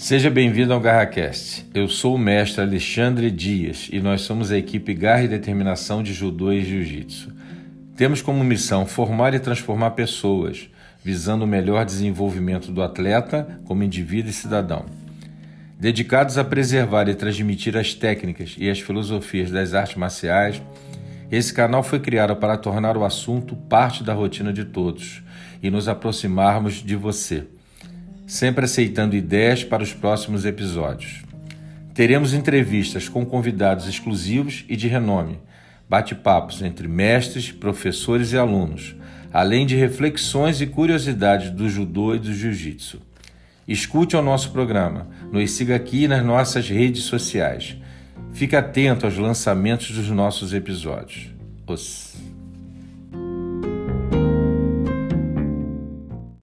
Seja bem-vindo ao GarraCast. Eu sou o mestre Alexandre Dias e nós somos a equipe Garra e Determinação de Judô e Jiu-Jitsu. Temos como missão formar e transformar pessoas, visando o melhor desenvolvimento do atleta como indivíduo e cidadão. Dedicados a preservar e transmitir as técnicas e as filosofias das artes marciais, esse canal foi criado para tornar o assunto parte da rotina de todos e nos aproximarmos de você sempre aceitando ideias para os próximos episódios. Teremos entrevistas com convidados exclusivos e de renome, bate-papos entre mestres, professores e alunos, além de reflexões e curiosidades do judô e do jiu-jitsu. Escute ao nosso programa, nos siga aqui nas nossas redes sociais. Fique atento aos lançamentos dos nossos episódios. Os...